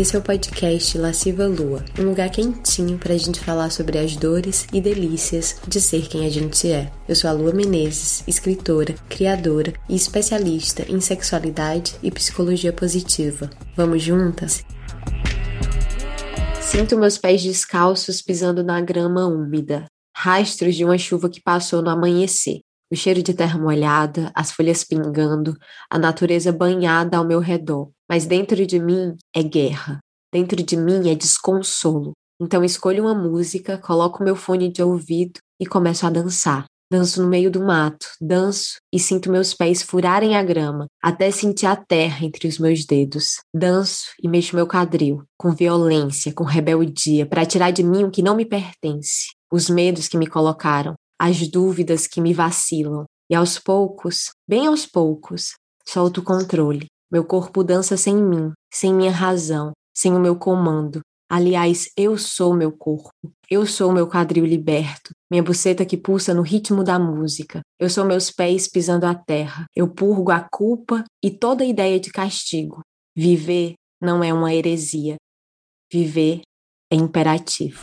Esse é o podcast Lasciva Lua, um lugar quentinho para a gente falar sobre as dores e delícias de ser quem a gente é. Eu sou a Lua Menezes, escritora, criadora e especialista em sexualidade e psicologia positiva. Vamos juntas? Sinto meus pés descalços pisando na grama úmida, rastros de uma chuva que passou no amanhecer. O cheiro de terra molhada, as folhas pingando, a natureza banhada ao meu redor. Mas dentro de mim é guerra. Dentro de mim é desconsolo. Então escolho uma música, coloco meu fone de ouvido e começo a dançar. Danço no meio do mato, danço e sinto meus pés furarem a grama, até sentir a terra entre os meus dedos. Danço e mexo meu quadril, com violência, com rebeldia, para tirar de mim o que não me pertence, os medos que me colocaram, as dúvidas que me vacilam. E aos poucos, bem aos poucos, solto o controle. Meu corpo dança sem mim, sem minha razão, sem o meu comando. Aliás, eu sou meu corpo. Eu sou meu quadril liberto, minha buceta que pulsa no ritmo da música. Eu sou meus pés pisando a terra. Eu purgo a culpa e toda ideia de castigo. Viver não é uma heresia. Viver é imperativo.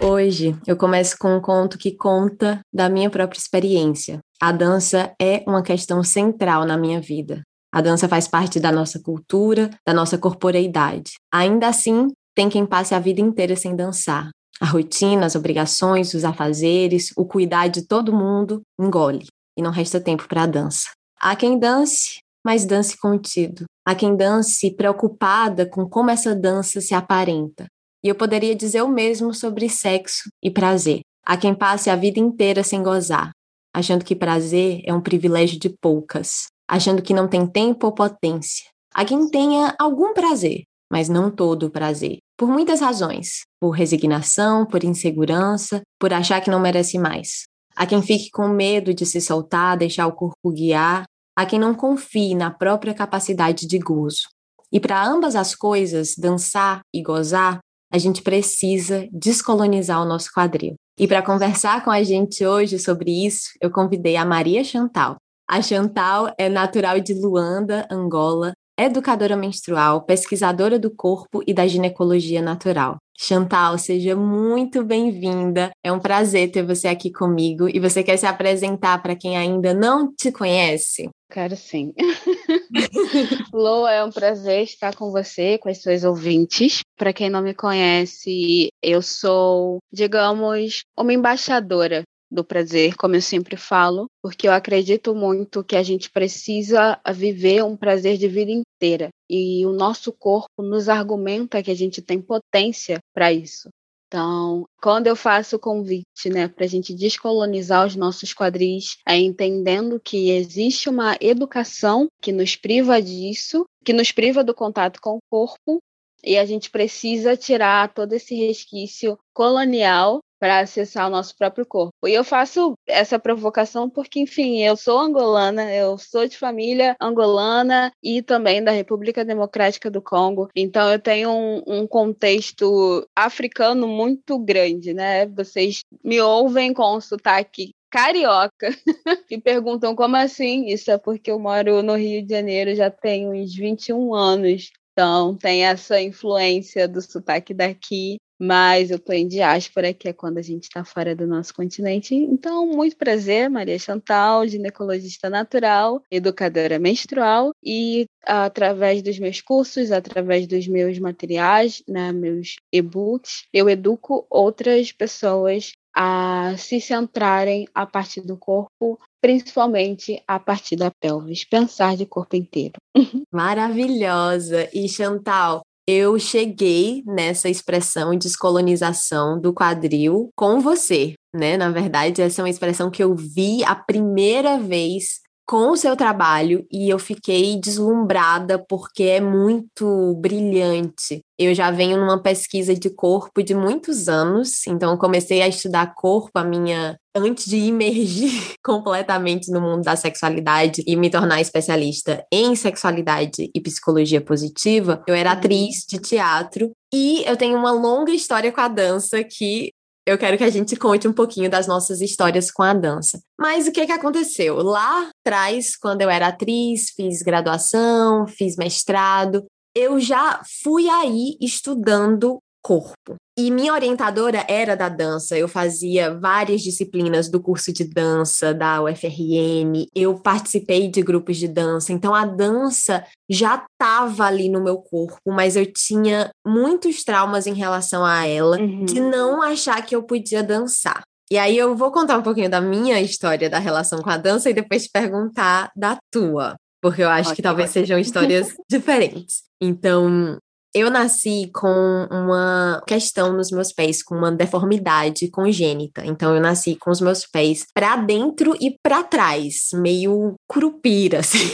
Hoje eu começo com um conto que conta da minha própria experiência. A dança é uma questão central na minha vida. A dança faz parte da nossa cultura, da nossa corporeidade. Ainda assim, tem quem passe a vida inteira sem dançar. A rotina, as obrigações, os afazeres, o cuidar de todo mundo engole e não resta tempo para a dança. Há quem dance, mas dance contido. Há quem dance preocupada com como essa dança se aparenta, e eu poderia dizer o mesmo sobre sexo e prazer. Há quem passe a vida inteira sem gozar, achando que prazer é um privilégio de poucas, achando que não tem tempo ou potência. Há quem tenha algum prazer, mas não todo o prazer, por muitas razões, por resignação, por insegurança, por achar que não merece mais. Há quem fique com medo de se soltar, deixar o corpo guiar, há quem não confie na própria capacidade de gozo. E para ambas as coisas, dançar e gozar, a gente precisa descolonizar o nosso quadril. E para conversar com a gente hoje sobre isso, eu convidei a Maria Chantal. A Chantal é natural de Luanda, Angola, educadora menstrual, pesquisadora do corpo e da ginecologia natural. Chantal, seja muito bem-vinda. É um prazer ter você aqui comigo. E você quer se apresentar para quem ainda não te conhece? Quero sim. Lô, é um prazer estar com você, com as suas ouvintes. Para quem não me conhece, eu sou, digamos, uma embaixadora do prazer, como eu sempre falo, porque eu acredito muito que a gente precisa viver um prazer de vida inteira e o nosso corpo nos argumenta que a gente tem potência para isso. Então, quando eu faço o convite né, para a gente descolonizar os nossos quadris, é entendendo que existe uma educação que nos priva disso, que nos priva do contato com o corpo, e a gente precisa tirar todo esse resquício colonial para acessar o nosso próprio corpo. E eu faço essa provocação porque, enfim, eu sou angolana, eu sou de família angolana e também da República Democrática do Congo. Então eu tenho um, um contexto africano muito grande, né? Vocês me ouvem com um sotaque carioca e perguntam como assim? Isso é porque eu moro no Rio de Janeiro já tem uns 21 anos. Então, tem essa influência do sotaque daqui mas eu estou em diáspora, que é quando a gente está fora do nosso continente. Então, muito prazer, Maria Chantal, ginecologista natural, educadora menstrual, e através dos meus cursos, através dos meus materiais, né, meus e-books, eu educo outras pessoas a se centrarem a partir do corpo, principalmente a partir da pelvis, pensar de corpo inteiro. Maravilhosa! E Chantal, eu cheguei nessa expressão descolonização do quadril com você, né? Na verdade, essa é uma expressão que eu vi a primeira vez com o seu trabalho e eu fiquei deslumbrada porque é muito brilhante. Eu já venho numa pesquisa de corpo de muitos anos, então comecei a estudar corpo a minha antes de imergir completamente no mundo da sexualidade e me tornar especialista em sexualidade e psicologia positiva. Eu era uhum. atriz de teatro e eu tenho uma longa história com a dança que eu quero que a gente conte um pouquinho das nossas histórias com a dança. Mas o que que aconteceu? Lá atrás, quando eu era atriz, fiz graduação, fiz mestrado, eu já fui aí estudando corpo. E minha orientadora era da dança, eu fazia várias disciplinas do curso de dança da UFRN, eu participei de grupos de dança, então a dança já estava ali no meu corpo, mas eu tinha muitos traumas em relação a ela, uhum. de não achar que eu podia dançar. E aí eu vou contar um pouquinho da minha história da relação com a dança e depois te perguntar da tua, porque eu acho que talvez sejam histórias diferentes. Então, eu nasci com uma questão nos meus pés, com uma deformidade congênita. Então eu nasci com os meus pés para dentro e para trás, meio curupira, assim.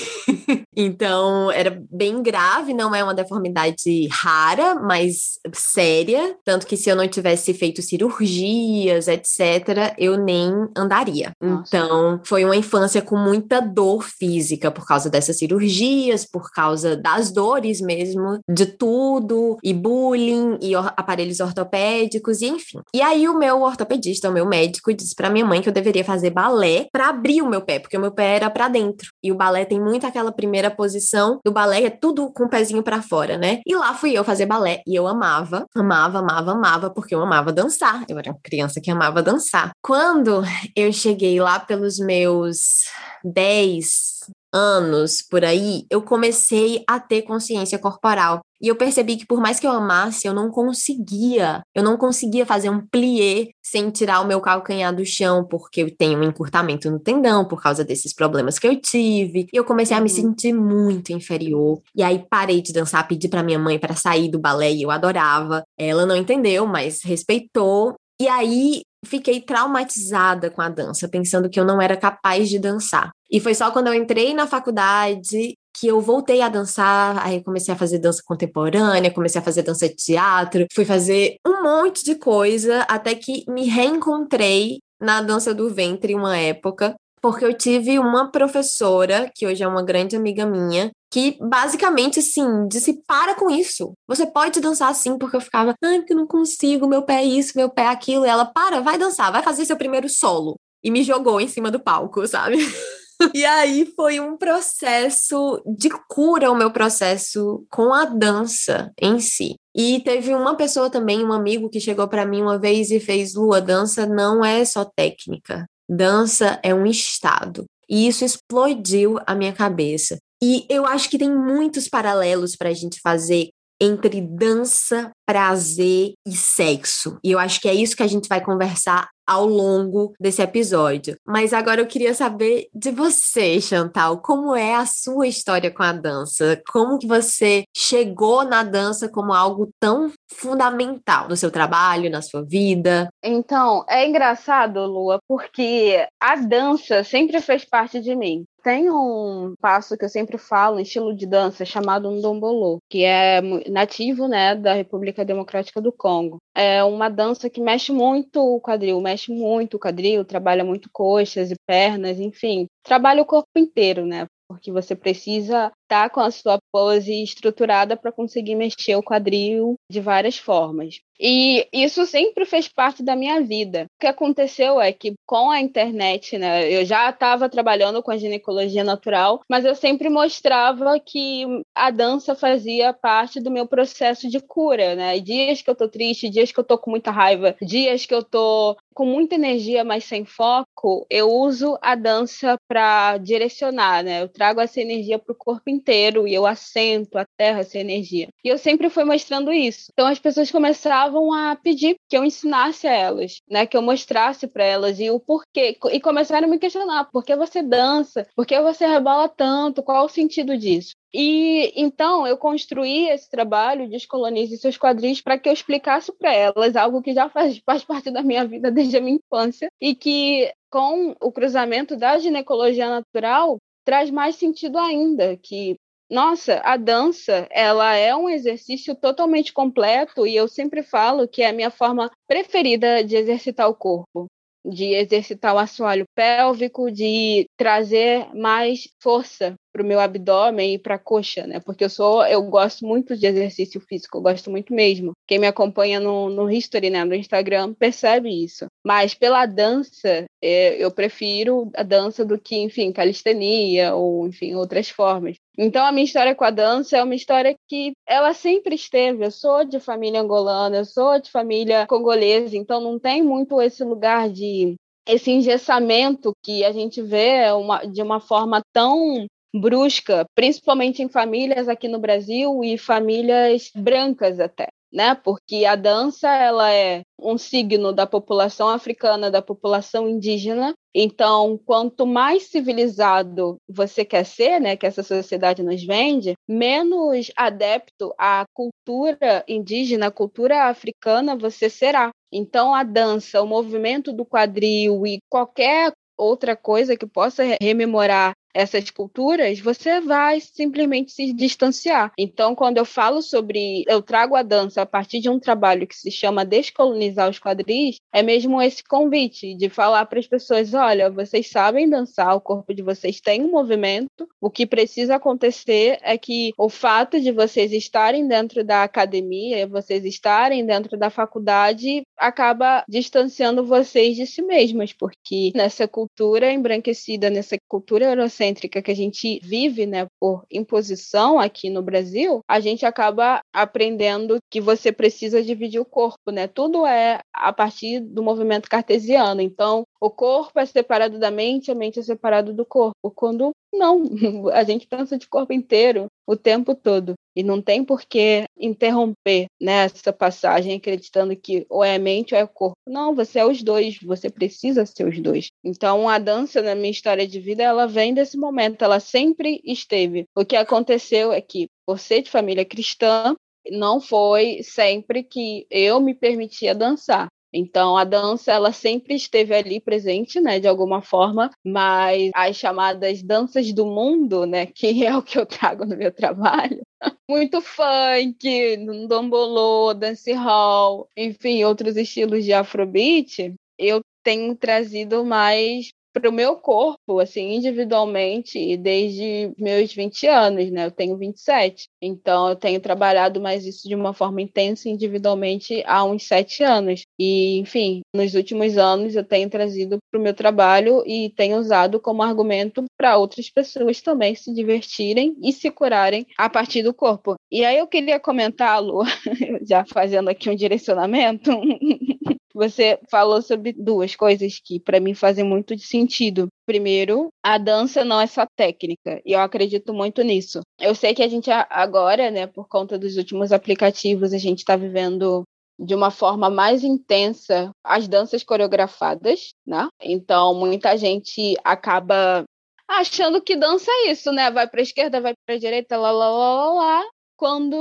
então era bem grave, não é uma deformidade rara, mas séria, tanto que se eu não tivesse feito cirurgias, etc, eu nem andaria. Nossa. Então foi uma infância com muita dor física por causa dessas cirurgias, por causa das dores mesmo, de tudo tudo, e bullying, e aparelhos ortopédicos, e enfim. E aí o meu ortopedista, o meu médico, disse para minha mãe que eu deveria fazer balé para abrir o meu pé, porque o meu pé era para dentro. E o balé tem muito aquela primeira posição do balé, é tudo com o pezinho para fora, né? E lá fui eu fazer balé, e eu amava, amava, amava, amava, porque eu amava dançar. Eu era uma criança que amava dançar. Quando eu cheguei lá pelos meus 10, anos por aí, eu comecei a ter consciência corporal. E eu percebi que por mais que eu amasse, eu não conseguia. Eu não conseguia fazer um plié sem tirar o meu calcanhar do chão, porque eu tenho um encurtamento no tendão por causa desses problemas que eu tive. E eu comecei a me uhum. sentir muito inferior. E aí parei de dançar, pedi para minha mãe para sair do balé e eu adorava. Ela não entendeu, mas respeitou. E aí fiquei traumatizada com a dança, pensando que eu não era capaz de dançar. E foi só quando eu entrei na faculdade que eu voltei a dançar, aí comecei a fazer dança contemporânea, comecei a fazer dança de teatro, fui fazer um monte de coisa até que me reencontrei na dança do ventre uma época, porque eu tive uma professora, que hoje é uma grande amiga minha, que basicamente, assim, disse: para com isso. Você pode dançar assim, porque eu ficava, ai, porque eu não consigo, meu pé é isso, meu pé é aquilo. E ela, para, vai dançar, vai fazer seu primeiro solo. E me jogou em cima do palco, sabe? e aí foi um processo de cura, o meu processo com a dança em si. E teve uma pessoa também, um amigo, que chegou para mim uma vez e fez: Lua, dança não é só técnica, dança é um estado. E isso explodiu a minha cabeça. E eu acho que tem muitos paralelos para a gente fazer entre dança, prazer e sexo. E eu acho que é isso que a gente vai conversar ao longo desse episódio. Mas agora eu queria saber de você, Chantal, como é a sua história com a dança? Como que você chegou na dança como algo tão fundamental no seu trabalho, na sua vida? Então, é engraçado, Lua, porque a dança sempre fez parte de mim. Tem um passo que eu sempre falo, um estilo de dança chamado ndombolo, que é nativo, né, da República Democrática do Congo. É uma dança que mexe muito o quadril, mexe muito o quadril, trabalha muito coxas e pernas, enfim, trabalha o corpo inteiro, né? Porque você precisa estar tá com a sua pose estruturada para conseguir mexer o quadril de várias formas. E isso sempre fez parte da minha vida. O que aconteceu é que com a internet, né, eu já estava trabalhando com a ginecologia natural, mas eu sempre mostrava que a dança fazia parte do meu processo de cura, né? Dias que eu tô triste, dias que eu tô com muita raiva, dias que eu tô com muita energia, mas sem foco, eu uso a dança para direcionar, né? Eu trago essa energia para o corpo inteiro e eu assento a terra essa energia. E eu sempre fui mostrando isso. Então as pessoas começavam a pedir que eu ensinasse a elas, né? Que eu mostrasse para elas e o porquê. E começaram a me questionar: por que você dança? Por que você rebola tanto? Qual o sentido disso? E então eu construí esse trabalho Descolonize seus quadris para que eu explicasse para elas algo que já faz, faz parte da minha vida desde a minha infância e que com o cruzamento da ginecologia natural traz mais sentido ainda, que nossa, a dança, ela é um exercício totalmente completo e eu sempre falo que é a minha forma preferida de exercitar o corpo, de exercitar o assoalho pélvico, de trazer mais força para o meu abdômen e para a coxa, né? Porque eu sou, eu gosto muito de exercício físico, eu gosto muito mesmo. Quem me acompanha no, no History, né, no Instagram, percebe isso. Mas pela dança, é, eu prefiro a dança do que, enfim, calistenia ou, enfim, outras formas. Então, a minha história com a dança é uma história que ela sempre esteve. Eu sou de família angolana, eu sou de família congolesa, então não tem muito esse lugar de esse engessamento que a gente vê uma, de uma forma tão brusca, principalmente em famílias aqui no Brasil e famílias brancas até né? Porque a dança ela é um signo da população africana, da população indígena. Então, quanto mais civilizado você quer ser, né, que essa sociedade nos vende, menos adepto à cultura indígena, à cultura africana você será. Então, a dança, o movimento do quadril e qualquer outra coisa que possa rememorar essas culturas, você vai simplesmente se distanciar. Então, quando eu falo sobre, eu trago a dança a partir de um trabalho que se chama Descolonizar os Quadris, é mesmo esse convite de falar para as pessoas: olha, vocês sabem dançar, o corpo de vocês tem um movimento, o que precisa acontecer é que o fato de vocês estarem dentro da academia, vocês estarem dentro da faculdade, acaba distanciando vocês de si mesmas, porque nessa cultura embranquecida, nessa cultura eurocêntrica, eurocêntrica que a gente vive, né, por imposição aqui no Brasil, a gente acaba aprendendo que você precisa dividir o corpo, né? Tudo é a partir do movimento cartesiano. Então, o corpo é separado da mente, a mente é separada do corpo. Quando não, a gente pensa de corpo inteiro o tempo todo. E não tem por que interromper né, passagem acreditando que ou é a mente ou é o corpo. Não, você é os dois, você precisa ser os dois. Então, a dança, na minha história de vida, ela vem desse momento, ela sempre esteve. O que aconteceu é que, por ser de família cristã, não foi sempre que eu me permitia dançar. Então, a dança, ela sempre esteve ali presente, né, de alguma forma, mas as chamadas danças do mundo, né, que é o que eu trago no meu trabalho, muito funk, dombolô, dancehall, enfim, outros estilos de afrobeat, eu tenho trazido mais para o meu corpo, assim, individualmente, desde meus 20 anos, né? Eu tenho 27. Então, eu tenho trabalhado mais isso de uma forma intensa individualmente há uns sete anos. E, enfim, nos últimos anos eu tenho trazido para o meu trabalho e tenho usado como argumento para outras pessoas também se divertirem e se curarem a partir do corpo. E aí eu queria comentar, Lu, já fazendo aqui um direcionamento, Você falou sobre duas coisas que para mim fazem muito sentido. Primeiro, a dança não é só técnica, e eu acredito muito nisso. Eu sei que a gente agora, né, por conta dos últimos aplicativos, a gente está vivendo de uma forma mais intensa as danças coreografadas, né? Então, muita gente acaba achando que dança é isso, né? Vai para esquerda, vai para direita, lá, lá, lá, lá, lá, quando.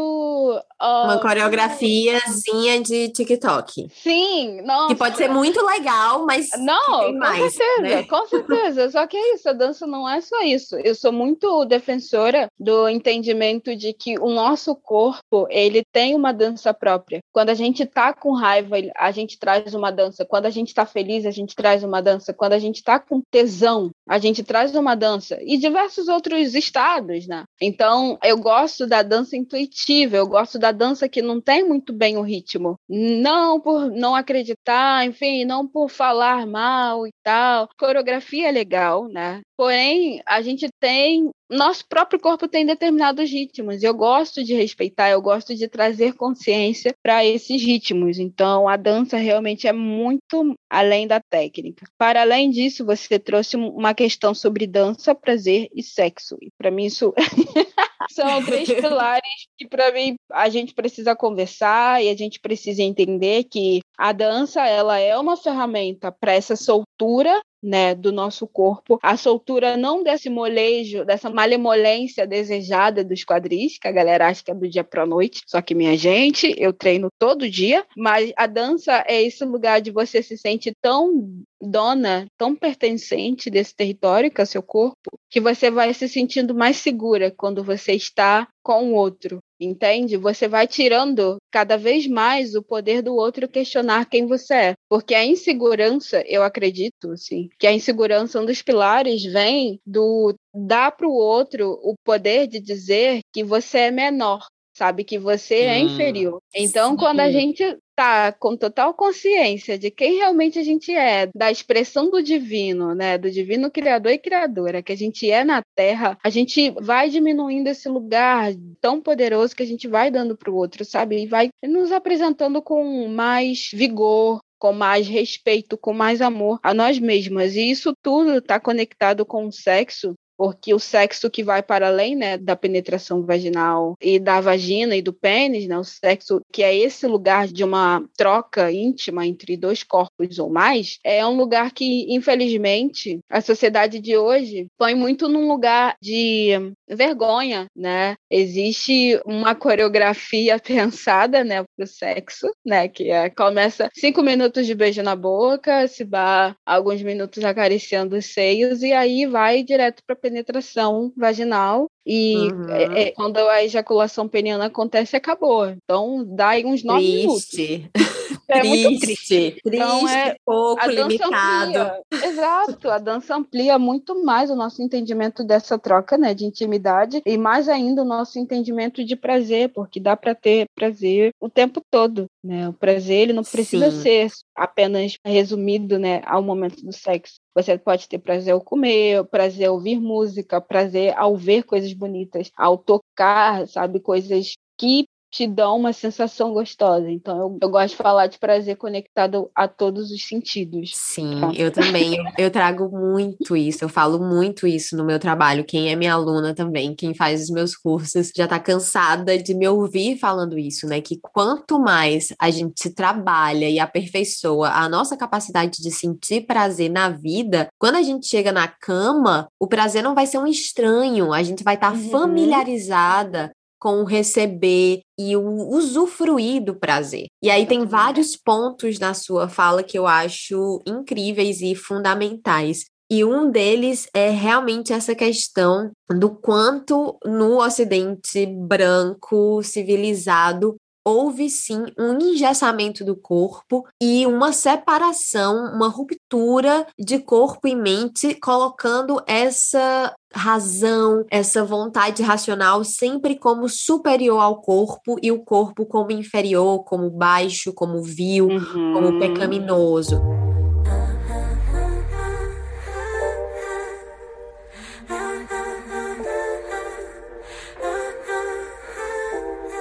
Uh, Uma coreografiazinha de TikTok. Sim, nossa. Que pode ser muito legal, mas. Não, com mais, certeza, né? com certeza. Só que é isso, a dança não é só isso. Eu sou muito defensora do entendimento de que o nosso corpo, ele tem uma dança própria. Quando a gente tá com raiva, a gente traz uma dança. Quando a gente tá feliz, a gente traz uma dança. Quando a gente tá com tesão, a gente traz uma dança. E diversos outros estados, né? Então, eu gosto da dança intuitiva, eu gosto da dança que não tem muito bem o ritmo. Não por não acreditar, enfim, não por falar mal e tal. Coreografia é legal, né? Porém, a gente tem. Nosso próprio corpo tem determinados ritmos. Eu gosto de respeitar, eu gosto de trazer consciência para esses ritmos. Então, a dança realmente é muito além da técnica. Para além disso, você trouxe uma questão sobre dança, prazer e sexo. E para mim, isso. São três pilares que, para mim, a gente precisa conversar e a gente precisa entender que a dança ela é uma ferramenta para essa soltura né, do nosso corpo, a soltura não desse molejo, dessa malemolência desejada dos quadris, que a galera acha que é do dia para noite, só que minha gente, eu treino todo dia, mas a dança é esse lugar de você se sentir tão dona, tão pertencente desse território que é o seu corpo, que você vai se sentindo mais segura quando você está com o outro, entende? Você vai tirando cada vez mais o poder do outro questionar quem você é, porque a insegurança, eu acredito, assim, que a insegurança um dos pilares vem do dar para o outro o poder de dizer que você é menor, sabe que você é hum, inferior. Então, sim. quando a gente tá com total consciência de quem realmente a gente é, da expressão do divino, né, do divino criador e criadora que a gente é na Terra, a gente vai diminuindo esse lugar tão poderoso que a gente vai dando para o outro, sabe? E vai nos apresentando com mais vigor, com mais respeito, com mais amor a nós mesmas. E isso tudo está conectado com o sexo porque o sexo que vai para além né, da penetração vaginal e da vagina e do pênis, né, o sexo que é esse lugar de uma troca íntima entre dois corpos ou mais, é um lugar que, infelizmente, a sociedade de hoje põe muito num lugar de vergonha, né? Existe uma coreografia pensada, né, para o sexo, né, que é, começa cinco minutos de beijo na boca, se dá alguns minutos acariciando os seios e aí vai direto para penetração vaginal e uhum. é, é, quando a ejaculação peniana acontece, acabou. Então, dá aí uns nove triste. minutos. É triste, muito triste. Então, é, pouco limitado. Amplia. Exato, a dança amplia muito mais o nosso entendimento dessa troca, né, de intimidade e mais ainda o nosso entendimento de prazer, porque dá para ter prazer o tempo todo, né? O prazer ele não precisa Sim. ser apenas resumido, né, ao momento do sexo. Você pode ter prazer ao comer, prazer ao ouvir música, prazer ao ver coisas bonitas, ao tocar, sabe, coisas que te dão uma sensação gostosa. Então, eu, eu, gosto de falar de prazer conectado a todos os sentidos. Sim, tá? eu também. Eu, eu, trago muito isso, eu falo muito isso no meu trabalho. Quem é minha aluna também, quem faz os meus cursos, já tá cansada de me ouvir falando isso, né? Que quanto mais a gente trabalha e aperfeiçoa a nossa capacidade de sentir prazer na vida, quando a gente chega na cama, o prazer não vai ser um estranho, a gente vai estar tá uhum. familiarizada com o receber e o usufruir do prazer. E aí tem vários pontos na sua fala que eu acho incríveis e fundamentais. E um deles é realmente essa questão do quanto no Ocidente branco, civilizado, houve sim um engessamento do corpo e uma separação, uma ruptura de corpo e mente, colocando essa razão, essa vontade racional sempre como superior ao corpo e o corpo como inferior, como baixo, como vil, uhum. como pecaminoso.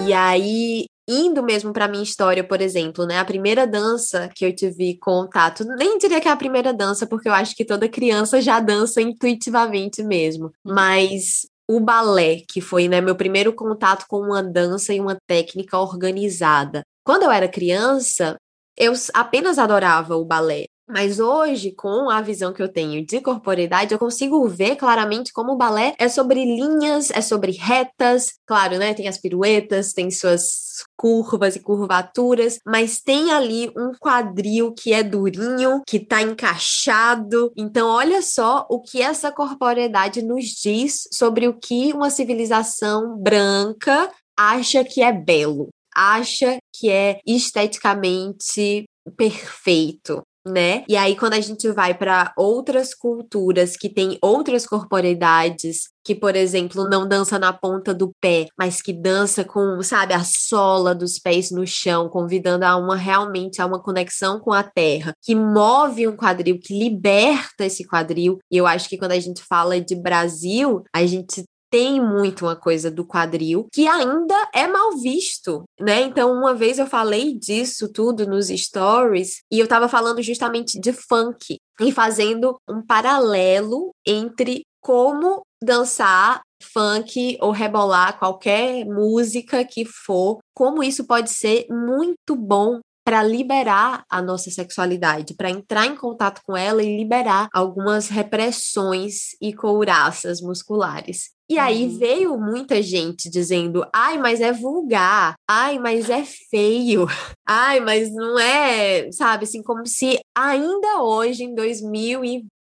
E aí indo mesmo para minha história, por exemplo, né? A primeira dança que eu tive contato, nem diria que é a primeira dança, porque eu acho que toda criança já dança intuitivamente mesmo, mas o balé, que foi né, meu primeiro contato com uma dança e uma técnica organizada. Quando eu era criança, eu apenas adorava o balé. Mas hoje, com a visão que eu tenho de corporeidade, eu consigo ver claramente como o balé é sobre linhas, é sobre retas. Claro, né? Tem as piruetas, tem suas curvas e curvaturas, mas tem ali um quadril que é durinho, que tá encaixado. Então, olha só o que essa corporeidade nos diz sobre o que uma civilização branca acha que é belo, acha que é esteticamente perfeito né? E aí, quando a gente vai para outras culturas que têm outras corporeidades, que, por exemplo, não dança na ponta do pé, mas que dança com, sabe, a sola dos pés no chão, convidando a uma realmente a uma conexão com a terra, que move um quadril, que liberta esse quadril. E eu acho que quando a gente fala de Brasil, a gente tem muito uma coisa do quadril que ainda é mal visto, né? Então, uma vez eu falei disso tudo nos stories e eu tava falando justamente de funk e fazendo um paralelo entre como dançar funk ou rebolar qualquer música que for, como isso pode ser muito bom para liberar a nossa sexualidade, para entrar em contato com ela e liberar algumas repressões e couraças musculares. E aí uhum. veio muita gente dizendo: ai, mas é vulgar, ai, mas é feio, ai, mas não é, sabe, assim, como se ainda hoje, em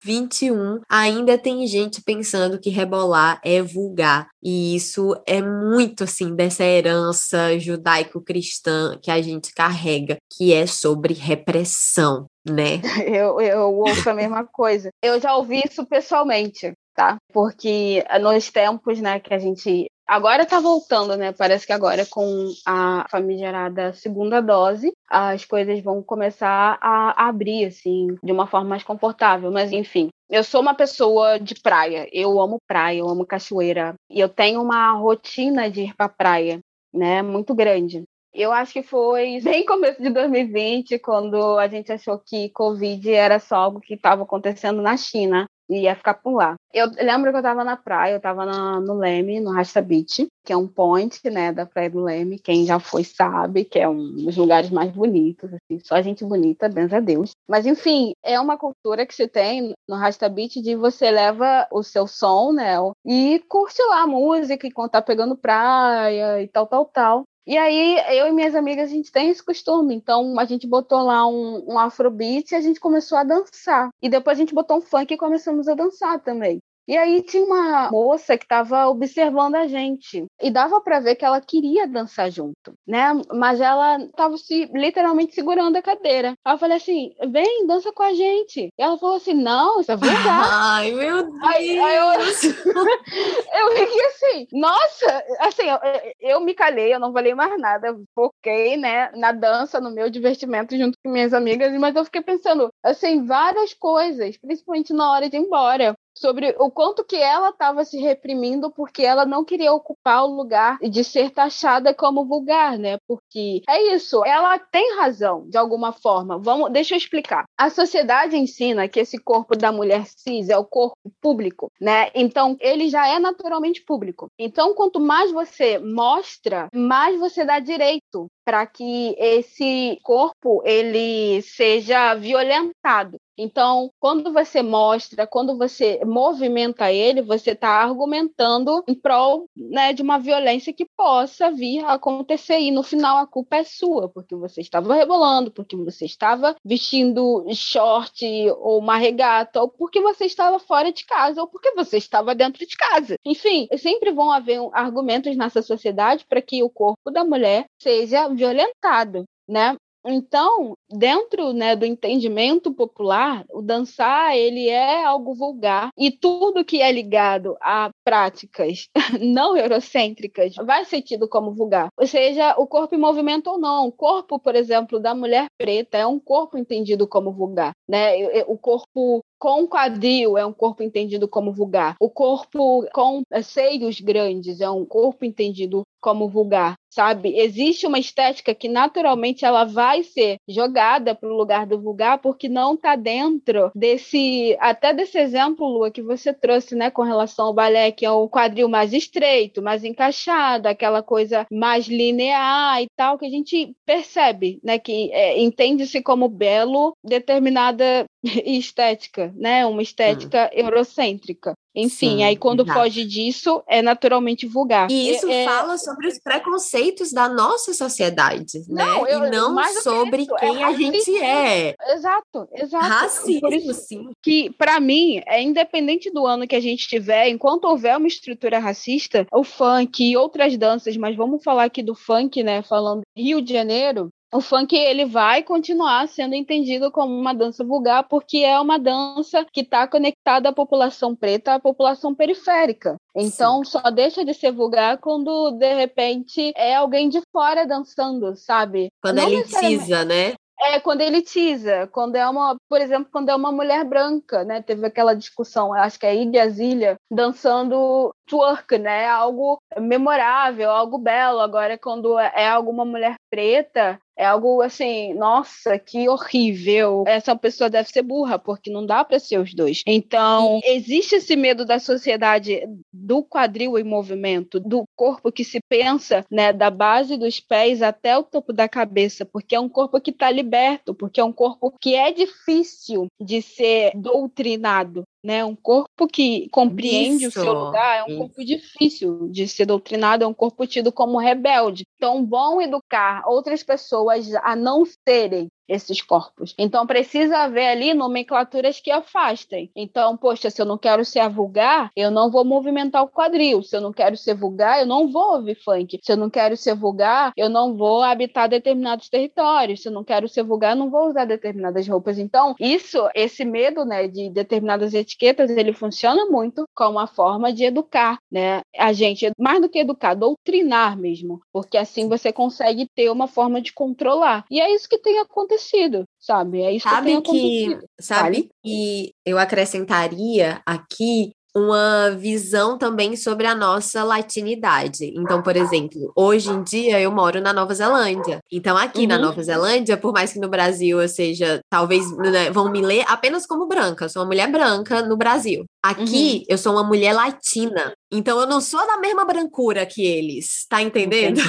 2021, ainda tem gente pensando que rebolar é vulgar. E isso é muito assim dessa herança judaico-cristã que a gente carrega, que é sobre repressão, né? Eu, eu ouço a mesma coisa. Eu já ouvi isso pessoalmente tá? Porque nos tempos, né, que a gente agora tá voltando, né? Parece que agora com a famigerada segunda dose, as coisas vão começar a abrir assim, de uma forma mais confortável, mas enfim. Eu sou uma pessoa de praia, eu amo praia, eu amo cachoeira, e eu tenho uma rotina de ir pra praia, né, muito grande. Eu acho que foi bem começo de 2020, quando a gente achou que Covid era só algo que estava acontecendo na China ia ficar por lá. Eu lembro que eu estava na praia, eu estava no Leme, no Rasta Beach, que é um point, né, da Praia do Leme. Quem já foi sabe que é um dos lugares mais bonitos, assim, só gente bonita, benza a Deus. Mas enfim, é uma cultura que se tem no Rasta Beach de você leva o seu som, né, e curte lá a música enquanto tá pegando praia e tal, tal, tal. E aí, eu e minhas amigas, a gente tem esse costume. Então, a gente botou lá um, um afrobeat e a gente começou a dançar. E depois a gente botou um funk e começamos a dançar também. E aí tinha uma moça que estava observando a gente e dava para ver que ela queria dançar junto, né? Mas ela estava se literalmente segurando a cadeira. Aí eu falei assim: "Vem, dança com a gente". E ela falou assim: "Não, isso é vulgar". Ai, meu Deus. Aí, aí eu, eu fiquei assim: "Nossa, assim, eu, eu me calei, eu não falei mais nada, foquei, né, na dança, no meu divertimento junto com minhas amigas, mas eu fiquei pensando assim, várias coisas, principalmente na hora de ir embora sobre o quanto que ela estava se reprimindo porque ela não queria ocupar o lugar de ser taxada como vulgar, né? Porque é isso, ela tem razão de alguma forma. Vamos, deixa eu explicar. A sociedade ensina que esse corpo da mulher cis é o corpo público, né? Então, ele já é naturalmente público. Então, quanto mais você mostra, mais você dá direito para que esse corpo ele seja violentado. Então, quando você mostra, quando você movimenta ele, você está argumentando em prol né, de uma violência que possa vir a acontecer. E no final a culpa é sua, porque você estava rebolando, porque você estava vestindo short ou uma regata, ou porque você estava fora de casa, ou porque você estava dentro de casa. Enfim, sempre vão haver argumentos nessa sociedade para que o corpo da mulher seja violentado. Né? Então, dentro né, do entendimento popular, o dançar ele é algo vulgar e tudo que é ligado a práticas não eurocêntricas vai ser tido como vulgar. Ou seja, o corpo em movimento ou não. O corpo, por exemplo, da mulher preta é um corpo entendido como vulgar. Né? O corpo com quadril é um corpo entendido como vulgar. O corpo com seios grandes é um corpo entendido como vulgar, sabe? Existe uma estética que naturalmente ela vai ser jogada para o lugar do vulgar porque não está dentro desse até desse exemplo Lua que você trouxe, né, com relação ao balé que é o quadril mais estreito, mais encaixado, aquela coisa mais linear e tal que a gente percebe, né, que é, entende-se como belo determinada estética, né? Uma estética hum. eurocêntrica. Enfim, Sim, aí quando exato. foge disso, é naturalmente vulgar. E isso é, é fala sobre os preconceitos da nossa sociedade, não, né? Eu, e não sobre isso, é quem é a gente é. Exato, exato. Racismo, Por isso sim. Que, para mim, é independente do ano que a gente tiver, enquanto houver uma estrutura racista, o funk e outras danças, mas vamos falar aqui do funk, né? Falando Rio de Janeiro, o funk ele vai continuar sendo entendido como uma dança vulgar porque é uma dança que está conectada à população preta, à população periférica. Então Sim. só deixa de ser vulgar quando de repente é alguém de fora dançando, sabe? Quando Não elitiza, né? É, quando elitiza, quando é uma, por exemplo, quando é uma mulher branca, né? Teve aquela discussão, acho que é Iggy Azalea dançando twerk, né? Algo memorável, algo belo. Agora, quando é alguma mulher preta, é algo assim, nossa, que horrível. Essa pessoa deve ser burra, porque não dá para ser os dois. Então, existe esse medo da sociedade do quadril em movimento, do corpo que se pensa, né, da base dos pés até o topo da cabeça, porque é um corpo que está liberto, porque é um corpo que é difícil de ser doutrinado né? Um corpo que compreende isso, o seu lugar é um isso. corpo difícil de ser doutrinado, é um corpo tido como rebelde. Então, bom educar outras pessoas a não serem esses corpos. Então precisa haver ali nomenclaturas que afastem. Então, poxa, se eu não quero ser vulgar, eu não vou movimentar o quadril. Se eu não quero ser vulgar, eu não vou ouvir funk. Se eu não quero ser vulgar, eu não vou habitar determinados territórios. Se eu não quero ser vulgar, eu não vou usar determinadas roupas. Então, isso, esse medo, né, de determinadas etiquetas, ele funciona muito como uma forma de educar, né? A gente, mais do que educar, doutrinar mesmo, porque assim você consegue ter uma forma de controlar. E é isso que tem acontecido acontecido, sabe? É isso sabe que, que sabe que eu acrescentaria aqui uma visão também sobre a nossa latinidade. Então, por exemplo, hoje em dia eu moro na Nova Zelândia. Então, aqui uhum. na Nova Zelândia, por mais que no Brasil eu seja, talvez né, vão me ler apenas como branca, eu sou uma mulher branca no Brasil. Aqui uhum. eu sou uma mulher latina. Então eu não sou da mesma brancura que eles, tá entendendo?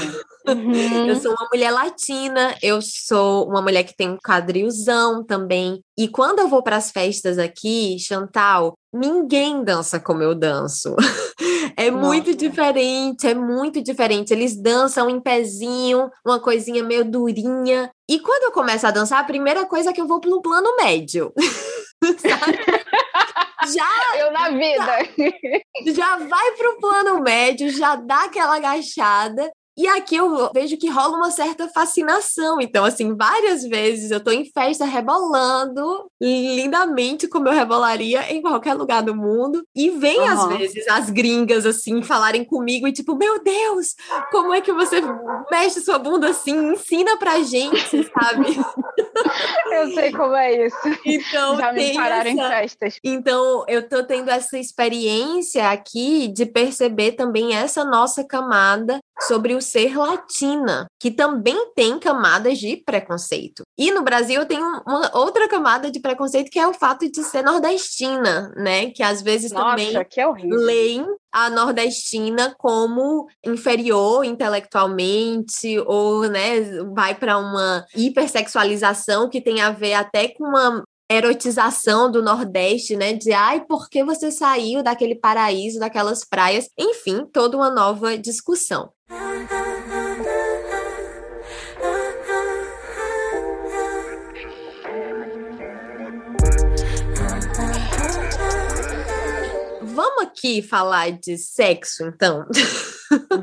Uhum. eu sou uma mulher latina, eu sou uma mulher que tem um quadrilzão também. E quando eu vou para as festas aqui, Chantal, ninguém dança como eu danço. é Nossa. muito diferente, é muito diferente. Eles dançam em pezinho, uma coisinha meio durinha. E quando eu começo a dançar, a primeira coisa é que eu vou para um plano médio. Sabe? já eu na vida. Já, já vai pro plano médio, já dá aquela agachada e aqui eu vejo que rola uma certa fascinação. Então, assim, várias vezes eu tô em festa rebolando lindamente como eu rebolaria em qualquer lugar do mundo. E vem, uhum. às vezes, as gringas, assim, falarem comigo e tipo, meu Deus, como é que você mexe sua bunda assim? Ensina pra gente, sabe? eu sei como é isso. Então, Já me pararam essa... em festas. Então, eu tô tendo essa experiência aqui de perceber também essa nossa camada sobre o ser latina, que também tem camadas de preconceito. E no Brasil tem uma outra camada de preconceito que é o fato de ser nordestina, né? Que às vezes Nossa, também que é leem a nordestina como inferior intelectualmente ou né, vai para uma hipersexualização que tem a ver até com uma erotização do Nordeste, né? De ai, por que você saiu daquele paraíso, daquelas praias? Enfim, toda uma nova discussão. Vamos aqui falar de sexo, então?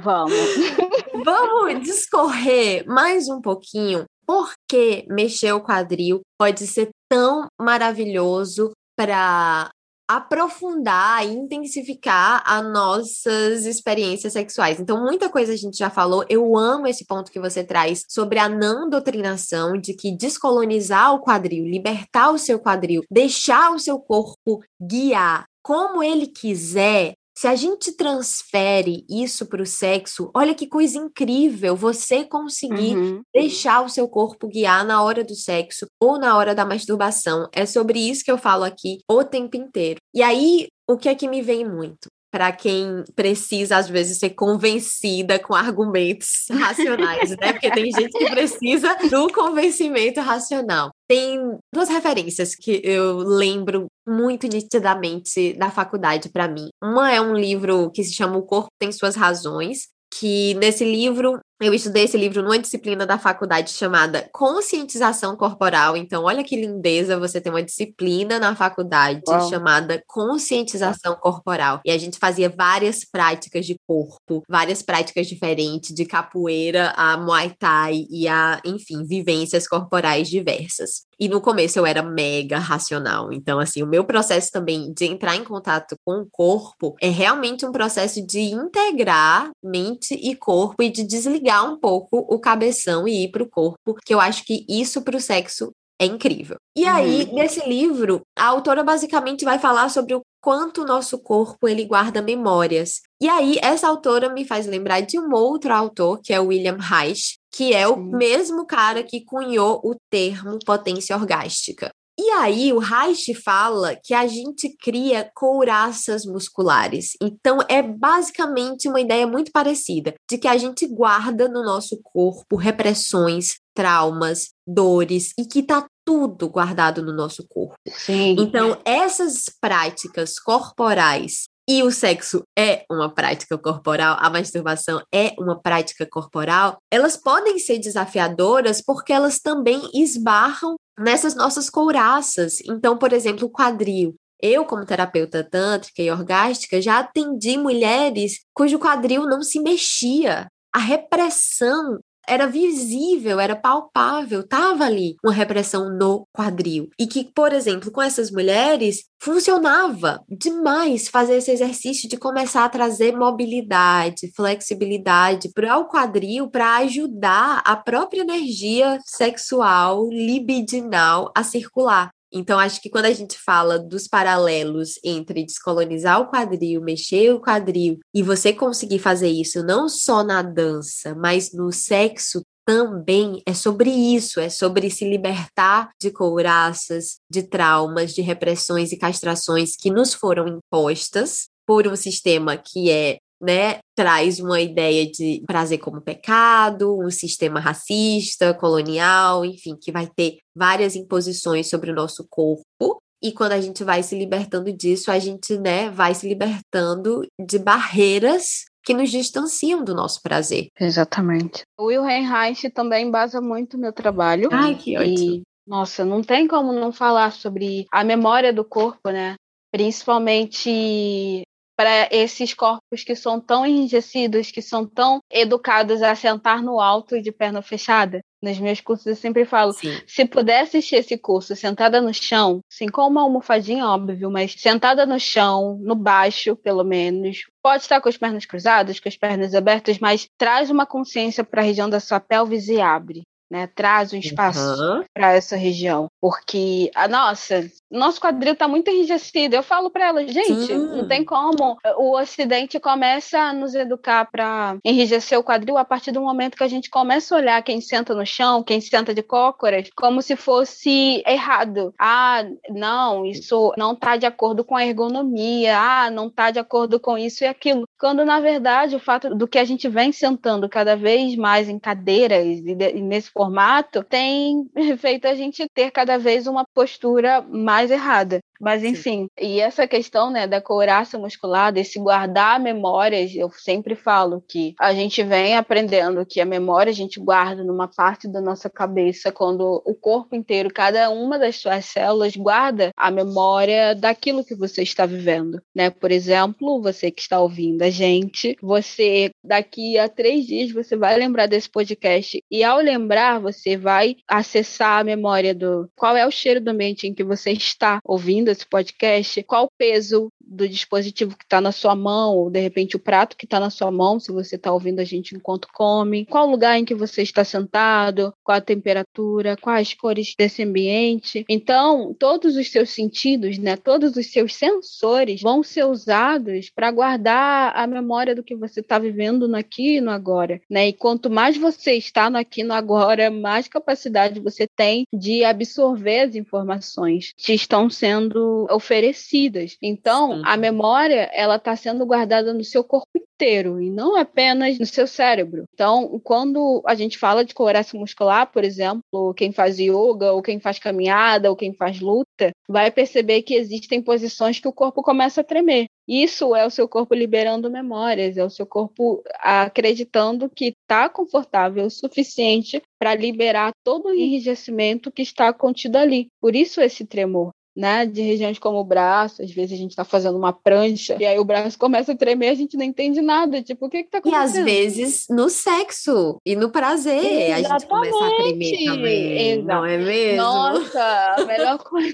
Vamos. Vamos discorrer mais um pouquinho por que mexer o quadril pode ser tão maravilhoso para aprofundar e intensificar as nossas experiências sexuais. Então, muita coisa a gente já falou. Eu amo esse ponto que você traz sobre a não doutrinação de que descolonizar o quadril, libertar o seu quadril, deixar o seu corpo guiar como ele quiser, se a gente transfere isso para o sexo, olha que coisa incrível você conseguir uhum. deixar o seu corpo guiar na hora do sexo ou na hora da masturbação. É sobre isso que eu falo aqui o tempo inteiro. E aí, o que é que me vem muito? Para quem precisa, às vezes, ser convencida com argumentos racionais, né? Porque tem gente que precisa do convencimento racional. Tem duas referências que eu lembro muito nitidamente da faculdade para mim. Uma é um livro que se chama O Corpo Tem Suas Razões, que nesse livro eu estudei esse livro numa disciplina da faculdade chamada Conscientização Corporal. Então, olha que lindeza você ter uma disciplina na faculdade Uau. chamada Conscientização Corporal. E a gente fazia várias práticas de corpo, várias práticas diferentes, de capoeira a Muay Thai e a, enfim, vivências corporais diversas. E no começo eu era mega racional. Então, assim, o meu processo também de entrar em contato com o corpo é realmente um processo de integrar mente e corpo e de desligar um pouco o cabeção e ir para o corpo, que eu acho que isso para o sexo É incrível. E uhum. aí, nesse livro, a autora basicamente vai falar sobre o quanto o nosso corpo ele guarda memórias. E aí, essa autora me faz lembrar de um outro autor, que é o William Reich, que é Sim. o mesmo cara que cunhou o termo potência orgástica. E aí, o Reich fala que a gente cria couraças musculares. Então, é basicamente uma ideia muito parecida de que a gente guarda no nosso corpo repressões, traumas, dores e que tá tudo guardado no nosso corpo. Sim. Então, essas práticas corporais e o sexo é uma prática corporal, a masturbação é uma prática corporal, elas podem ser desafiadoras porque elas também esbarram nessas nossas couraças. Então, por exemplo, o quadril. Eu, como terapeuta tântrica e orgástica, já atendi mulheres cujo quadril não se mexia. A repressão era visível, era palpável, tava ali uma repressão no quadril. E que, por exemplo, com essas mulheres, funcionava demais fazer esse exercício de começar a trazer mobilidade, flexibilidade para o quadril para ajudar a própria energia sexual, libidinal a circular. Então, acho que quando a gente fala dos paralelos entre descolonizar o quadril, mexer o quadril, e você conseguir fazer isso não só na dança, mas no sexo também é sobre isso, é sobre se libertar de couraças, de traumas, de repressões e castrações que nos foram impostas por um sistema que é né, traz uma ideia de prazer como pecado, um sistema racista, colonial, enfim, que vai ter várias imposições sobre o nosso corpo. E quando a gente vai se libertando disso, a gente, né, vai se libertando de barreiras que nos distanciam do nosso prazer. Exatamente. O Wilhelm Reich também basa muito meu trabalho. Ai, que ótimo. E, nossa, não tem como não falar sobre a memória do corpo, né? Principalmente para esses corpos que são tão enrijecidos, que são tão educados a sentar no alto e de perna fechada. Nos meus cursos eu sempre falo, Sim. se puder assistir esse curso sentada no chão, assim, com uma almofadinha, óbvio, mas sentada no chão, no baixo, pelo menos, pode estar com as pernas cruzadas, com as pernas abertas, mas traz uma consciência para a região da sua pelvis e abre né? Traz um espaço uhum. para essa região. Porque, a nossa, nosso quadril está muito enrijecido. Eu falo para ela, gente, Sim. não tem como. O Ocidente começa a nos educar para enrijecer o quadril a partir do momento que a gente começa a olhar quem senta no chão, quem senta de cócoras, como se fosse errado. Ah, não, isso não está de acordo com a ergonomia. Ah, não está de acordo com isso e aquilo. Quando, na verdade, o fato do que a gente vem sentando cada vez mais em cadeiras e, e nesse formato tem feito a gente ter cada vez uma postura mais errada. Mas enfim, Sim. e essa questão, né, da couraça muscular, desse guardar memórias, eu sempre falo que a gente vem aprendendo que a memória a gente guarda numa parte da nossa cabeça, quando o corpo inteiro, cada uma das suas células guarda a memória daquilo que você está vivendo, né? Por exemplo, você que está ouvindo a gente, você daqui a três dias você vai lembrar desse podcast e ao lembrar você vai acessar a memória do qual é o cheiro do ambiente em que você está ouvindo esse podcast, qual o peso do dispositivo que está na sua mão, ou de repente o prato que está na sua mão, se você está ouvindo a gente enquanto come, qual o lugar em que você está sentado, qual a temperatura, quais cores desse ambiente. Então, todos os seus sentidos, né, todos os seus sensores vão ser usados para guardar a memória do que você está vivendo no aqui e no agora. Né? E quanto mais você está no aqui e no agora, mais capacidade você tem de absorver as informações que estão sendo oferecidas. Então, Sim. a memória, ela está sendo guardada no seu corpo inteiro e não apenas no seu cérebro. Então, quando a gente fala de coerência muscular, por exemplo, quem faz yoga, ou quem faz caminhada, ou quem faz luta, vai perceber que existem posições que o corpo começa a tremer. Isso é o seu corpo liberando memórias, é o seu corpo acreditando que está confortável o suficiente para liberar todo o enrijecimento que está contido ali. Por isso esse tremor né, de regiões como o braço, às vezes a gente está fazendo uma prancha e aí o braço começa a tremer, a gente não entende nada, tipo, o que está acontecendo? E às vezes no sexo e no prazer Exatamente. a gente começa a tremer também, Exato. não é mesmo? Nossa, a melhor coisa.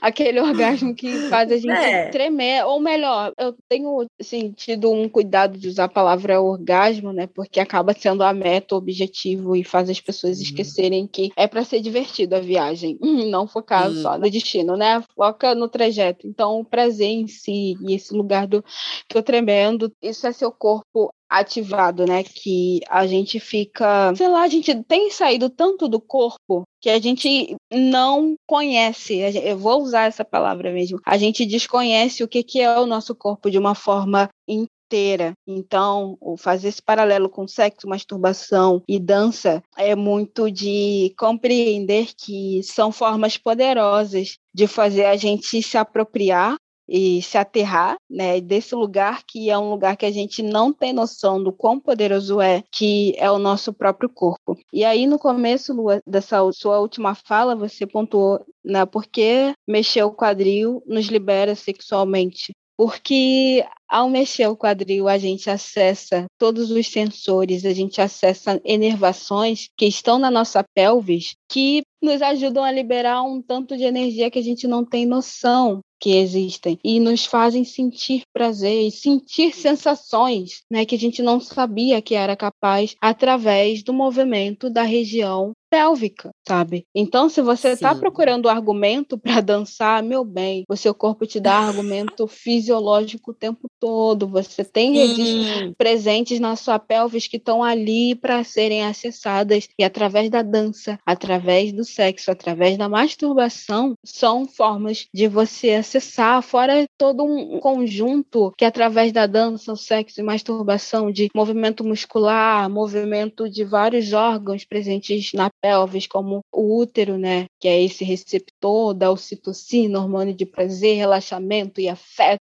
Aquele orgasmo que faz a gente é. tremer, ou melhor, eu tenho assim, tido um cuidado de usar a palavra orgasmo, né? Porque acaba sendo a meta, o objetivo e faz as pessoas esquecerem que é para ser divertido a viagem, não focar Sim. só no destino, né? Foca no trajeto. Então, o prazer em si e esse lugar do tô tremendo, isso é seu corpo ativado, né? Que a gente fica, sei lá, a gente tem saído tanto do corpo que a gente não conhece. Eu vou usar essa palavra mesmo. A gente desconhece o que, que é o nosso corpo de uma forma inteira. Então, fazer esse paralelo com sexo, masturbação e dança é muito de compreender que são formas poderosas de fazer a gente se apropriar e se aterrar, né, desse lugar que é um lugar que a gente não tem noção do quão poderoso é, que é o nosso próprio corpo. E aí no começo, Lua, dessa sua última fala, você pontuou, né, porque mexer o quadril nos libera sexualmente. Porque ao mexer o quadril, a gente acessa todos os sensores, a gente acessa enervações que estão na nossa pelvis que nos ajudam a liberar um tanto de energia que a gente não tem noção que existem e nos fazem sentir prazer e sentir sensações, né, que a gente não sabia que era capaz através do movimento da região pélvica, sabe? Então, se você está procurando argumento para dançar, meu bem, o seu corpo te dá argumento fisiológico o tempo todo. Você tem registros presentes na sua pelvis que estão ali para serem acessadas e através da dança, através do sexo, através da masturbação, são formas de você acessar, fora todo um conjunto que através da dança, o sexo e masturbação de movimento muscular, movimento de vários órgãos presentes na pelvis, como o útero, né, que é esse receptor da ocitocina, hormônio de prazer, relaxamento e afeto,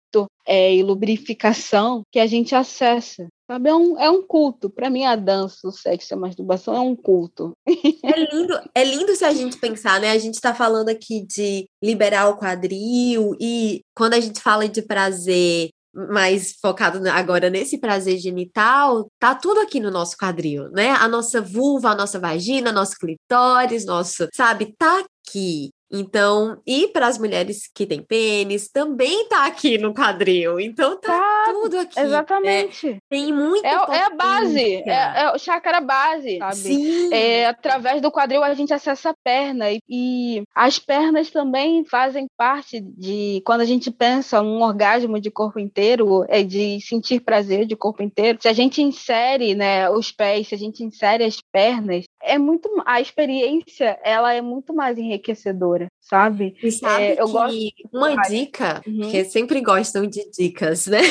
é, e lubrificação que a gente acessa. Sabe? É um, é um culto. Para mim, a dança, o sexo e a masturbação é um culto. É lindo, é lindo se a gente pensar, né? A gente está falando aqui de liberar o quadril, e quando a gente fala de prazer mais focado agora nesse prazer genital, tá tudo aqui no nosso quadril, né? A nossa vulva, a nossa vagina, nosso clitóris, nosso, sabe, tá aqui. Então, e para as mulheres que têm pênis, também tá aqui no quadril. Então tá, tá tudo aqui. Né? Exatamente. É, tem muito. É, é, a base, é, é o chakra base, sabe? Sim. É, através do quadril a gente acessa a perna. E, e as pernas também fazem parte de. Quando a gente pensa um orgasmo de corpo inteiro, é de sentir prazer de corpo inteiro. Se a gente insere né, os pés, se a gente insere as pernas, é muito. A experiência ela é muito mais enriquecedora sabe? E sabe é, eu gosto uma dica, uhum. que sempre gostam de dicas, né?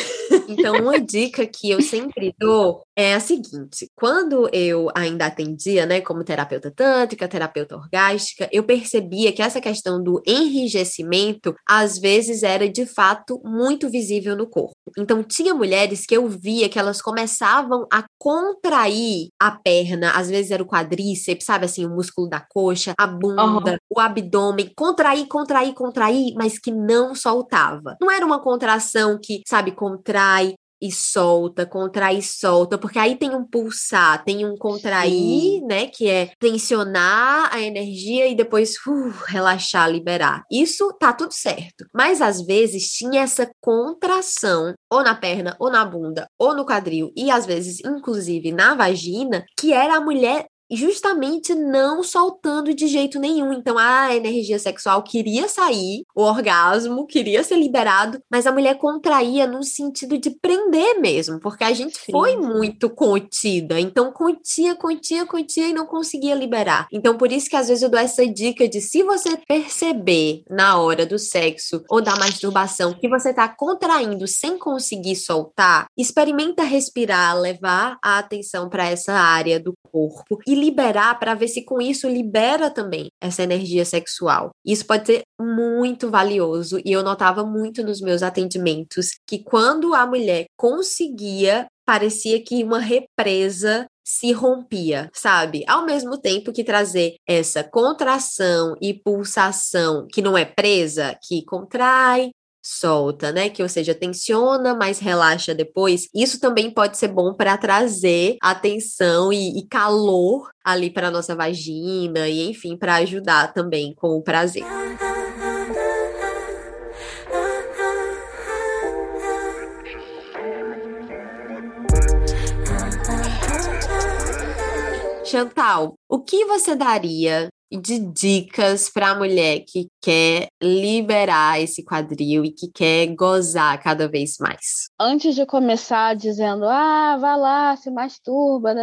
Então, uma dica que eu sempre dou é a seguinte: quando eu ainda atendia, né, como terapeuta tântrica, terapeuta orgástica, eu percebia que essa questão do enrijecimento às vezes era de fato muito visível no corpo. Então, tinha mulheres que eu via que elas começavam a contrair a perna, às vezes era o quadríceps, sabe assim, o músculo da coxa, a bunda, uhum. O abdômen, contrair, contrair, contrair, mas que não soltava. Não era uma contração que, sabe, contrai e solta, contrai e solta, porque aí tem um pulsar, tem um contrair, Sim. né, que é tensionar a energia e depois uh, relaxar, liberar. Isso tá tudo certo. Mas às vezes tinha essa contração ou na perna, ou na bunda, ou no quadril, e às vezes inclusive na vagina, que era a mulher justamente não soltando de jeito nenhum. Então a energia sexual queria sair, o orgasmo queria ser liberado, mas a mulher contraía no sentido de prender mesmo, porque a gente Sim. foi muito contida. Então contia, contia, contia e não conseguia liberar. Então por isso que às vezes eu dou essa dica de se você perceber na hora do sexo ou da masturbação que você tá contraindo sem conseguir soltar, experimenta respirar, levar a atenção para essa área do corpo e liberar para ver se com isso libera também essa energia sexual. Isso pode ser muito valioso e eu notava muito nos meus atendimentos que quando a mulher conseguia, parecia que uma represa se rompia, sabe? Ao mesmo tempo que trazer essa contração e pulsação que não é presa, que contrai, solta, né? Que ou seja, tensiona, mas relaxa depois. Isso também pode ser bom para trazer atenção e, e calor ali para nossa vagina e enfim, para ajudar também com o prazer. Chantal, o que você daria de dicas para a mulher que quer liberar esse quadril e que quer gozar cada vez mais? Antes de começar dizendo, ah, vá lá, se masturba,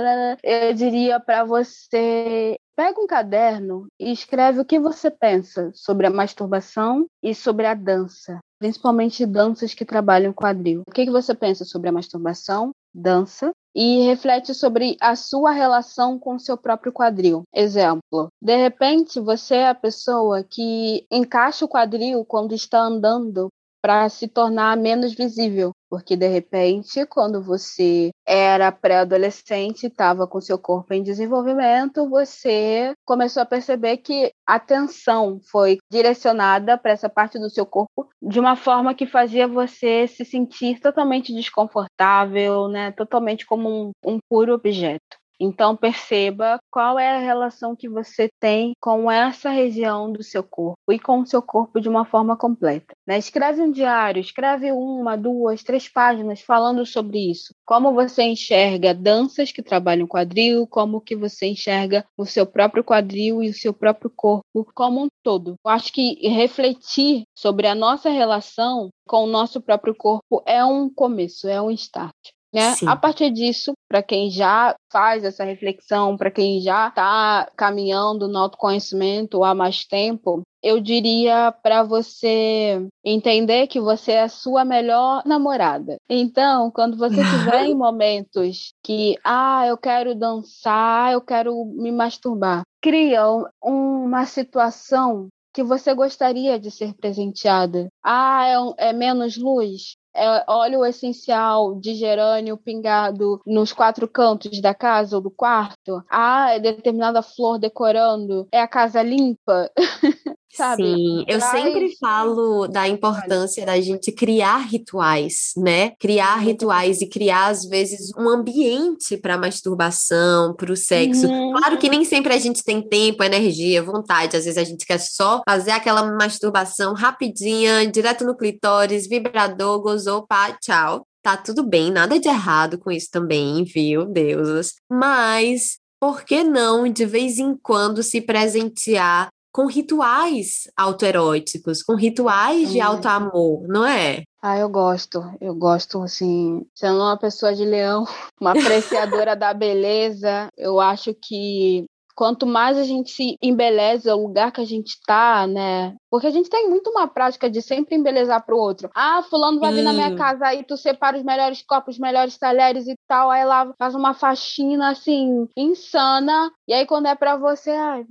eu diria para você Pega um caderno e escreve o que você pensa sobre a masturbação e sobre a dança, principalmente danças que trabalham quadril. O que você pensa sobre a masturbação, dança e reflete sobre a sua relação com seu próprio quadril. Exemplo: de repente você é a pessoa que encaixa o quadril quando está andando para se tornar menos visível. Porque, de repente, quando você era pré-adolescente, estava com seu corpo em desenvolvimento, você começou a perceber que a atenção foi direcionada para essa parte do seu corpo de uma forma que fazia você se sentir totalmente desconfortável, né? totalmente como um, um puro objeto. Então perceba qual é a relação que você tem com essa região do seu corpo e com o seu corpo de uma forma completa. Né? Escreve um diário, escreve uma, duas, três páginas falando sobre isso. Como você enxerga danças que trabalham quadril, como que você enxerga o seu próprio quadril e o seu próprio corpo como um todo. Eu acho que refletir sobre a nossa relação com o nosso próprio corpo é um começo, é um start. Né? A partir disso, para quem já faz essa reflexão, para quem já está caminhando no autoconhecimento há mais tempo, eu diria para você entender que você é a sua melhor namorada. Então, quando você estiver em momentos que, ah, eu quero dançar, eu quero me masturbar, cria uma situação que você gostaria de ser presenteada. Ah, é, é menos luz? É óleo essencial de gerânio pingado nos quatro cantos da casa ou do quarto. Ah, é determinada flor decorando. É a casa limpa. Sabe? Sim, eu Traz... sempre falo da importância da gente criar rituais, né? Criar rituais e criar, às vezes, um ambiente para masturbação, para o sexo. Uhum. Claro que nem sempre a gente tem tempo, energia, vontade. Às vezes a gente quer só fazer aquela masturbação rapidinha, direto no clitóris, vibrador, gozou, pá, tchau. Tá tudo bem, nada de errado com isso também, viu, deusas? Mas por que não, de vez em quando, se presentear com rituais autoeróticos, com rituais de alto amor, não é? Ah, eu gosto. Eu gosto, assim, sendo uma pessoa de leão, uma apreciadora da beleza, eu acho que quanto mais a gente se embeleza o lugar que a gente está, né? Porque a gente tem muito uma prática de sempre embelezar pro outro. Ah, fulano vai vir na minha casa, aí tu separa os melhores copos, os melhores talheres e tal, aí lá faz uma faxina, assim, insana. E aí quando é pra você, ai,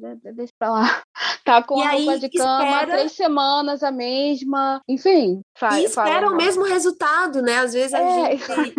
pra lá. Tá com a roupa de cama, espera... três semanas a mesma, enfim. Faz, e espera o mesmo resultado, né? Às vezes a é. gente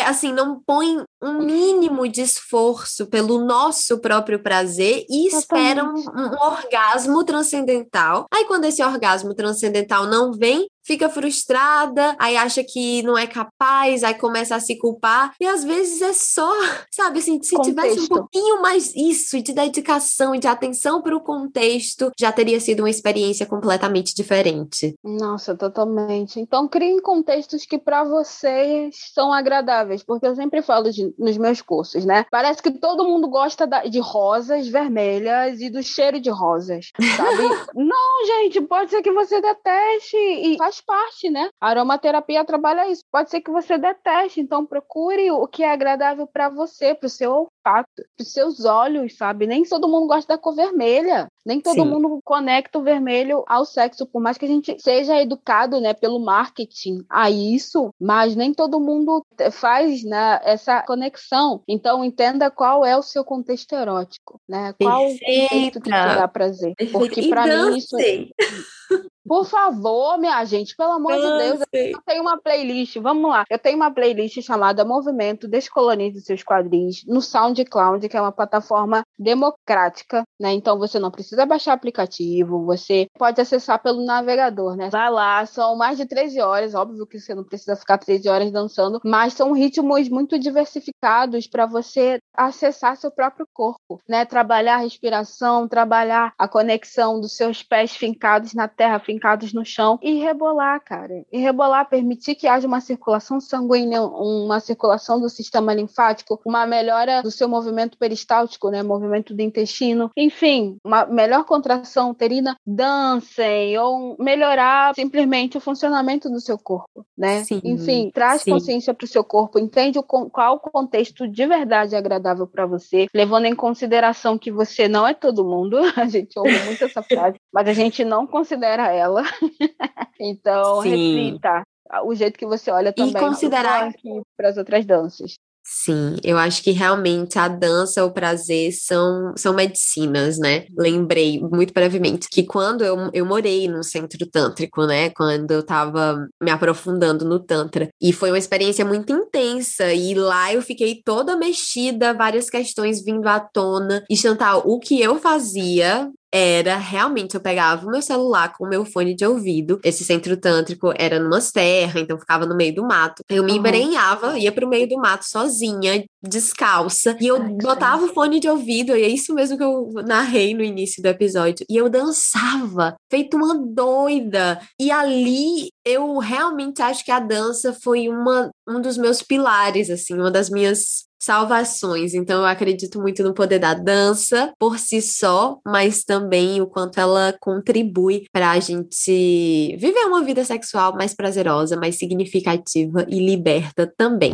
assim, não põe um mínimo de esforço pelo nosso próprio prazer e espera um, um, orgasmo transcendental. Aí, quando esse orgasmo transcendental não vem, fica frustrada, aí acha que não é capaz, aí começa a se culpar. E às vezes é só, sabe, assim, se contexto. tivesse um pouquinho mais isso, de dedicação e de atenção para o contexto, já teria sido uma experiência completamente diferente. Nossa, totalmente. Então, criem contextos que para vocês são agradáveis, porque eu sempre falo de, nos meus cursos, né? Parece que todo mundo gosta da, de rosas vermelhas e do cheiro de rosas, sabe? não, gente, pode ser que você deteste e faz faz parte, né? A aromaterapia trabalha isso. Pode ser que você deteste, então procure o que é agradável para você, para o seu olfato, para os seus olhos, sabe? Nem todo mundo gosta da cor vermelha. Nem todo Sim. mundo conecta o vermelho ao sexo, por mais que a gente seja educado, né, pelo marketing a isso, mas nem todo mundo faz, né, essa conexão. Então entenda qual é o seu contexto erótico, né? Qual Perfeita. o contexto que te dá prazer. Porque para mim isso Por favor, minha gente, pelo amor de Deus, eu tenho uma playlist, vamos lá. Eu tenho uma playlist chamada Movimento Descolonize Seus Quadris no SoundCloud, que é uma plataforma democrática, né? Então você não precisa baixar aplicativo, você pode acessar pelo navegador, né? Vai lá, são mais de 13 horas, óbvio que você não precisa ficar 13 horas dançando, mas são ritmos muito diversificados para você acessar seu próprio corpo, né? Trabalhar a respiração, trabalhar a conexão dos seus pés fincados na terra, fincados no chão e rebolar, cara. E rebolar, permitir que haja uma circulação sanguínea, uma circulação do sistema linfático, uma melhora do seu movimento peristáltico, né? Movimento do intestino. Enfim, uma melhor contração uterina. Dancem ou melhorar simplesmente o funcionamento do seu corpo, né? Sim, Enfim, traz sim. consciência para o seu corpo, entende o, qual o contexto de verdade agradável para você, levando em consideração que você não é todo mundo. A gente ouve muito essa frase, mas a gente não considera ela. então, Sim. reflita o jeito que você olha também e considerar para as outras danças. Sim, eu acho que realmente a dança, o prazer são, são medicinas, né? Lembrei muito brevemente que quando eu, eu morei no centro tântrico, né? Quando eu tava me aprofundando no Tantra. E foi uma experiência muito intensa. E lá eu fiquei toda mexida, várias questões vindo à tona. E Chantal, o que eu fazia era realmente eu pegava o meu celular com o meu fone de ouvido. Esse centro tântrico era numa serra, então ficava no meio do mato. Eu me uhum. embrenhava, ia pro meio do mato sozinha, descalça, e eu Ai, botava o fone de ouvido, e é isso mesmo que eu narrei no início do episódio. E eu dançava, feito uma doida. E ali eu realmente acho que a dança foi uma, um dos meus pilares, assim, uma das minhas salvações. Então, eu acredito muito no poder da dança por si só, mas também o quanto ela contribui para a gente viver uma vida sexual mais prazerosa, mais significativa e liberta também.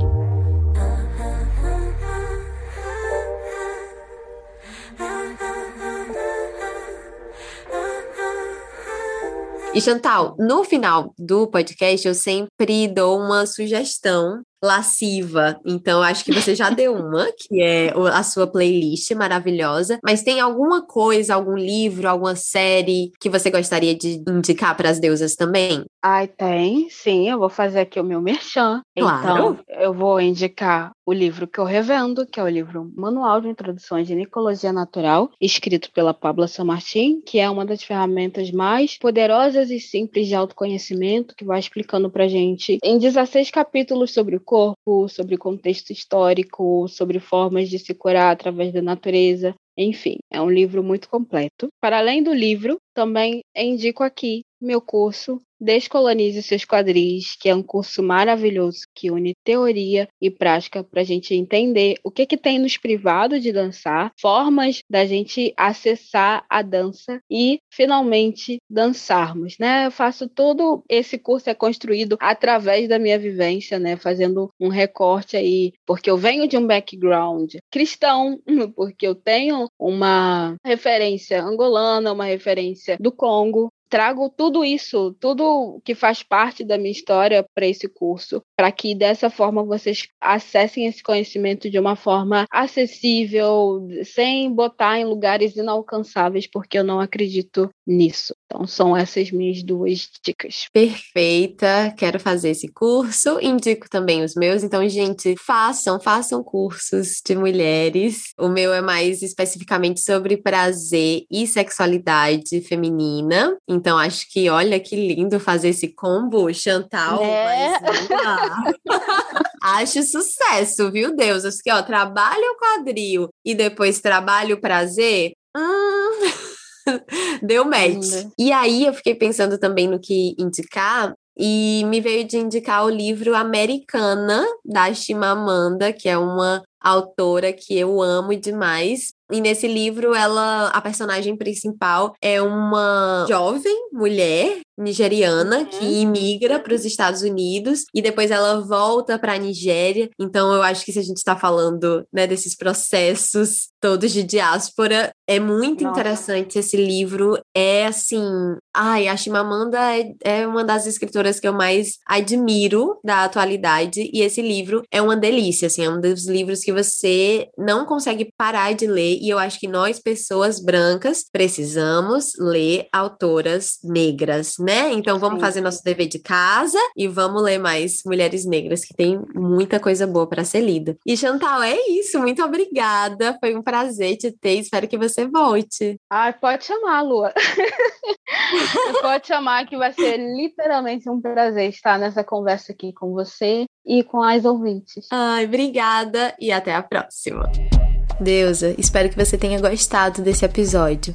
E Chantal, no final do podcast eu sempre dou uma sugestão lasciva. Então, acho que você já deu uma, que é a sua playlist maravilhosa. Mas tem alguma coisa, algum livro, alguma série que você gostaria de indicar para as deusas também? Ai, tem, sim. Eu vou fazer aqui o meu merchan. Claro. Então, eu vou indicar o livro que eu revendo, que é o livro Manual de Introduções de Nicologia Natural, escrito pela Pabla San Martin, que é uma das ferramentas mais poderosas e simples de autoconhecimento, que vai explicando pra gente em 16 capítulos sobre o corpo, sobre contexto histórico, sobre formas de se curar através da natureza. Enfim, é um livro muito completo. Para além do livro, também indico aqui meu curso Descolonize seus quadris, que é um curso maravilhoso que une teoria e prática para a gente entender o que, que tem nos privado de dançar, formas da gente acessar a dança e finalmente dançarmos, né? Eu faço todo esse curso é construído através da minha vivência, né? Fazendo um recorte aí, porque eu venho de um background cristão, porque eu tenho uma referência angolana, uma referência do Congo, trago tudo isso, tudo que faz parte da minha história para esse curso, para que dessa forma vocês acessem esse conhecimento de uma forma acessível, sem botar em lugares inalcançáveis, porque eu não acredito nisso. Então, são essas minhas duas dicas. Perfeita, quero fazer esse curso, indico também os meus. Então, gente, façam, façam cursos de mulheres. O meu é mais especificamente sobre prazer e sexualidade feminina. Então, acho que, olha que lindo fazer esse combo, Chantal. É. Mas, acho sucesso, viu, Deus? Assim, ó, trabalho o quadril e depois trabalho o prazer. Hum. Deu match. E aí eu fiquei pensando também no que indicar. E me veio de indicar o livro Americana, da Chimamanda, que é uma autora que eu amo demais. E nesse livro, ela, a personagem principal é uma jovem mulher nigeriana uhum. que imigra para os Estados Unidos e depois ela volta para a Nigéria. Então, eu acho que se a gente está falando né, desses processos todos de diáspora, é muito Nossa. interessante esse livro. É assim, ai, a Chimamanda é, é uma das escritoras que eu mais admiro da atualidade e esse livro é uma delícia, assim, é um dos livros que você não consegue parar de ler e eu acho que nós pessoas brancas precisamos ler autoras negras, né? Então vamos fazer nosso dever de casa e vamos ler mais mulheres negras, que tem muita coisa boa para ser lida. E Chantal, é isso. Muito obrigada. Foi um prazer te ter. Espero que você volte. Ai, pode chamar, Lua. pode chamar, que vai ser literalmente um prazer estar nessa conversa aqui com você e com as ouvintes. Ai, obrigada e até a próxima. Deusa, espero que você tenha gostado desse episódio.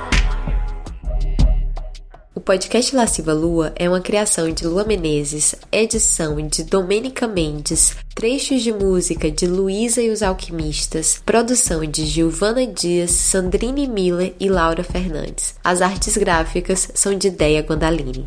O podcast Lasciva Lua é uma criação de Lua Menezes, edição de Domênica Mendes, trechos de música de Luísa e os Alquimistas, produção de Giovana Dias, Sandrine Miller e Laura Fernandes. As artes gráficas são de Deia Gondalini.